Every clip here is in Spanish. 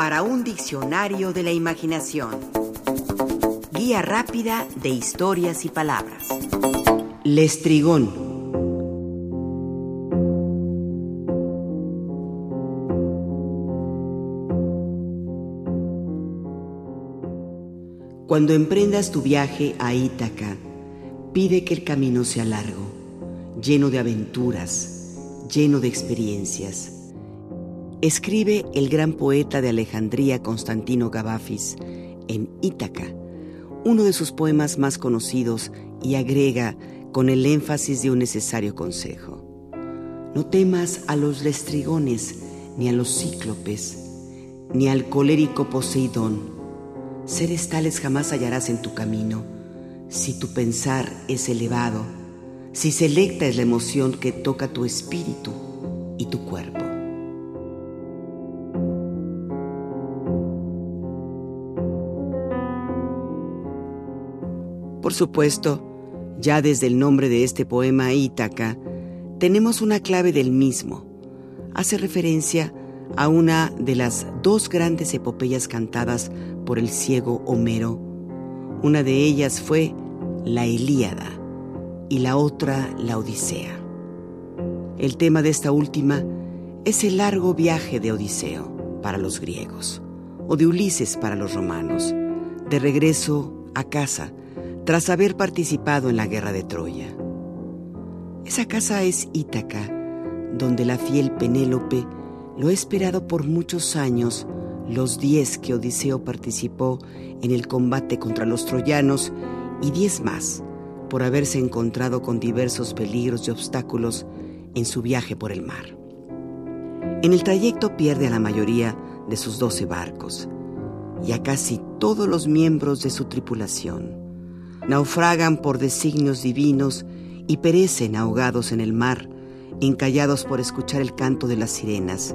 para un diccionario de la imaginación. Guía rápida de historias y palabras. Lestrigón. Cuando emprendas tu viaje a Ítaca, pide que el camino sea largo, lleno de aventuras, lleno de experiencias escribe el gran poeta de Alejandría Constantino Gabafis en Ítaca, uno de sus poemas más conocidos, y agrega con el énfasis de un necesario consejo. No temas a los lestrigones, ni a los cíclopes, ni al colérico Poseidón. Seres tales jamás hallarás en tu camino, si tu pensar es elevado, si selecta es la emoción que toca tu espíritu y tu cuerpo. Por supuesto, ya desde el nombre de este poema Ítaca, tenemos una clave del mismo. Hace referencia a una de las dos grandes epopeyas cantadas por el ciego Homero. Una de ellas fue la Ilíada y la otra la Odisea. El tema de esta última es el largo viaje de Odiseo para los griegos o de Ulises para los romanos, de regreso a casa tras haber participado en la guerra de Troya. Esa casa es Ítaca, donde la fiel Penélope lo ha esperado por muchos años, los diez que Odiseo participó en el combate contra los troyanos y diez más por haberse encontrado con diversos peligros y obstáculos en su viaje por el mar. En el trayecto pierde a la mayoría de sus doce barcos y a casi todos los miembros de su tripulación naufragan por designios divinos y perecen ahogados en el mar, encallados por escuchar el canto de las sirenas,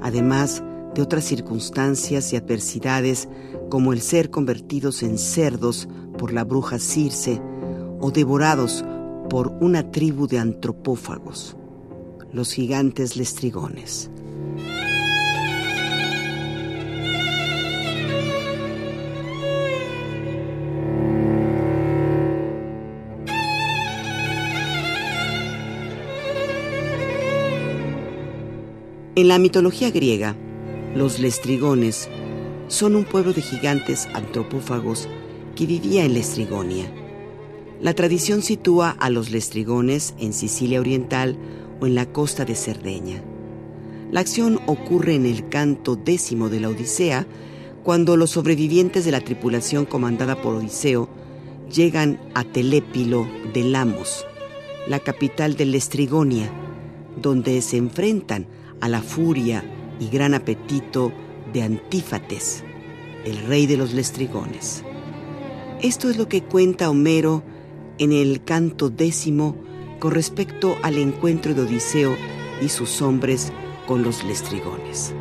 además de otras circunstancias y adversidades como el ser convertidos en cerdos por la bruja Circe o devorados por una tribu de antropófagos, los gigantes lestrigones. En la mitología griega, los lestrigones son un pueblo de gigantes antropófagos que vivía en Lestrigonia. La tradición sitúa a los lestrigones en Sicilia Oriental o en la costa de Cerdeña. La acción ocurre en el canto décimo de la Odisea, cuando los sobrevivientes de la tripulación comandada por Odiseo llegan a Telépilo de Lamos, la capital de Lestrigonia, donde se enfrentan a la furia y gran apetito de Antífates, el rey de los lestrigones. Esto es lo que cuenta Homero en el canto décimo con respecto al encuentro de Odiseo y sus hombres con los lestrigones.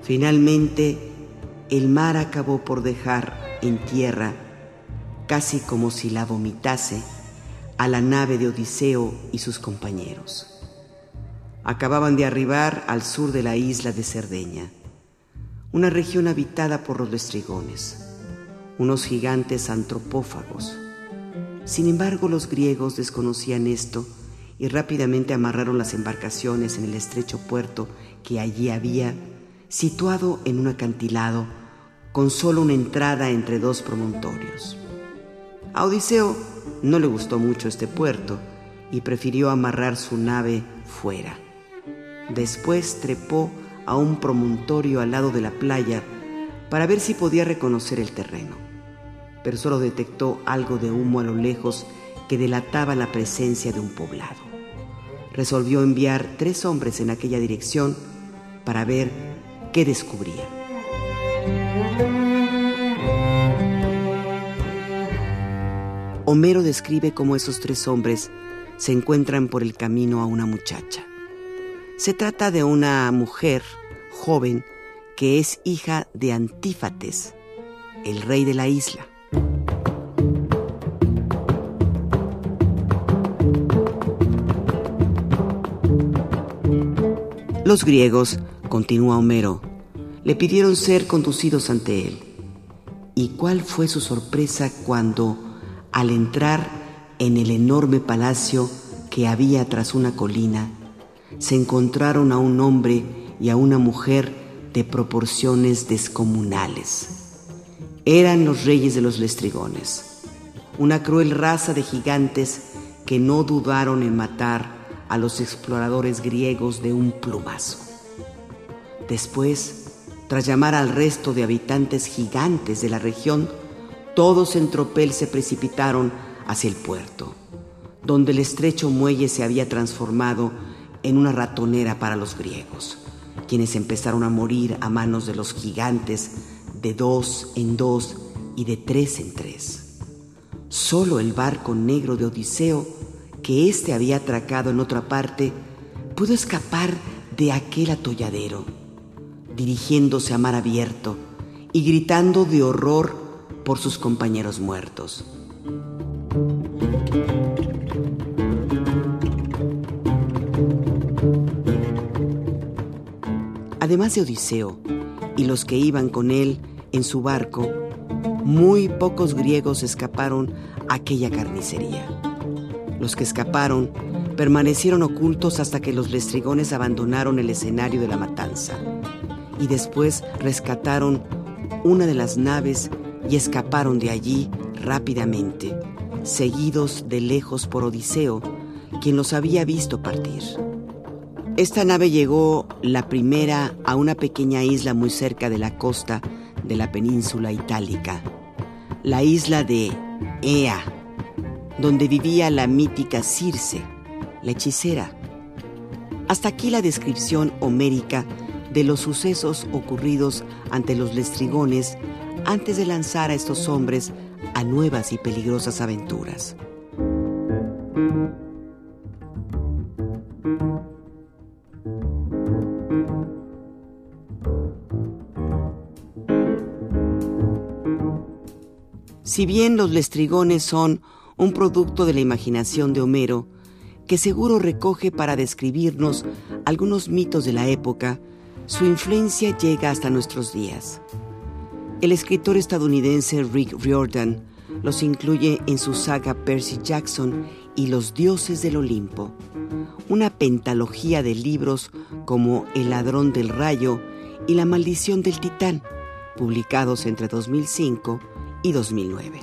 Finalmente, el mar acabó por dejar en tierra, casi como si la vomitase, a la nave de Odiseo y sus compañeros. Acababan de arribar al sur de la isla de Cerdeña, una región habitada por los lestrigones, unos gigantes antropófagos. Sin embargo, los griegos desconocían esto y rápidamente amarraron las embarcaciones en el estrecho puerto que allí había, situado en un acantilado con solo una entrada entre dos promontorios. A Odiseo no le gustó mucho este puerto y prefirió amarrar su nave fuera. Después trepó a un promontorio al lado de la playa para ver si podía reconocer el terreno, pero solo detectó algo de humo a lo lejos que delataba la presencia de un poblado. Resolvió enviar tres hombres en aquella dirección para ver qué descubría. Homero describe cómo esos tres hombres se encuentran por el camino a una muchacha. Se trata de una mujer joven que es hija de Antífates, el rey de la isla. Los griegos, continúa Homero, le pidieron ser conducidos ante él. ¿Y cuál fue su sorpresa cuando, al entrar en el enorme palacio que había tras una colina, se encontraron a un hombre y a una mujer de proporciones descomunales? Eran los reyes de los lestrigones, una cruel raza de gigantes que no dudaron en matar a los exploradores griegos de un plumazo. Después, tras llamar al resto de habitantes gigantes de la región, todos en tropel se precipitaron hacia el puerto, donde el estrecho muelle se había transformado en una ratonera para los griegos, quienes empezaron a morir a manos de los gigantes de dos en dos y de tres en tres. Solo el barco negro de Odiseo que éste había atracado en otra parte, pudo escapar de aquel atolladero, dirigiéndose a mar abierto y gritando de horror por sus compañeros muertos. Además de Odiseo y los que iban con él en su barco, muy pocos griegos escaparon a aquella carnicería. Los que escaparon permanecieron ocultos hasta que los lestrigones abandonaron el escenario de la matanza y después rescataron una de las naves y escaparon de allí rápidamente, seguidos de lejos por Odiseo, quien los había visto partir. Esta nave llegó la primera a una pequeña isla muy cerca de la costa de la península itálica, la isla de Ea donde vivía la mítica Circe, la hechicera. Hasta aquí la descripción homérica de los sucesos ocurridos ante los lestrigones antes de lanzar a estos hombres a nuevas y peligrosas aventuras. Si bien los lestrigones son un producto de la imaginación de Homero, que seguro recoge para describirnos algunos mitos de la época, su influencia llega hasta nuestros días. El escritor estadounidense Rick Riordan los incluye en su saga Percy Jackson y los dioses del Olimpo, una pentalogía de libros como El ladrón del rayo y La maldición del titán, publicados entre 2005 y 2009.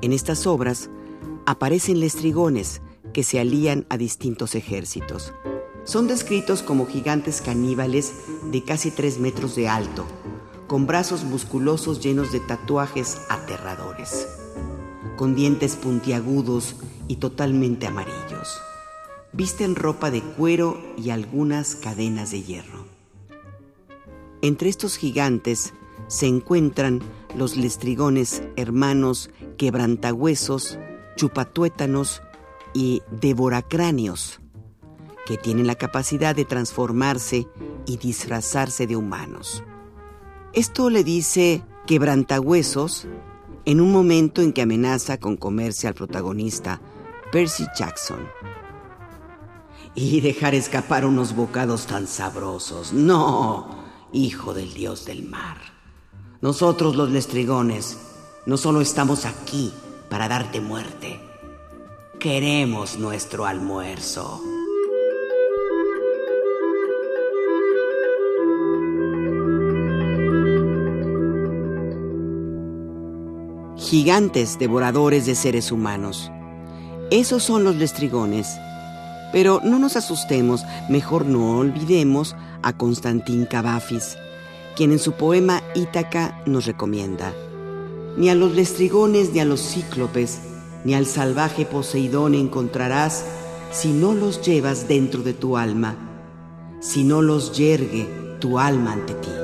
En estas obras aparecen lestrigones que se alían a distintos ejércitos. Son descritos como gigantes caníbales de casi tres metros de alto, con brazos musculosos llenos de tatuajes aterradores, con dientes puntiagudos y totalmente amarillos. Visten ropa de cuero y algunas cadenas de hierro. Entre estos gigantes se encuentran los lestrigones hermanos quebrantahuesos, chupatuétanos y devoracráneos, que tienen la capacidad de transformarse y disfrazarse de humanos. Esto le dice quebrantahuesos en un momento en que amenaza con comerse al protagonista, Percy Jackson. Y dejar escapar unos bocados tan sabrosos. No, hijo del dios del mar. Nosotros los lestrigones no solo estamos aquí para darte muerte, queremos nuestro almuerzo. Gigantes devoradores de seres humanos. Esos son los lestrigones. Pero no nos asustemos, mejor no olvidemos a Constantín Cavafis quien en su poema Ítaca nos recomienda, ni a los lestrigones ni a los cíclopes, ni al salvaje Poseidón encontrarás si no los llevas dentro de tu alma, si no los yergue tu alma ante ti.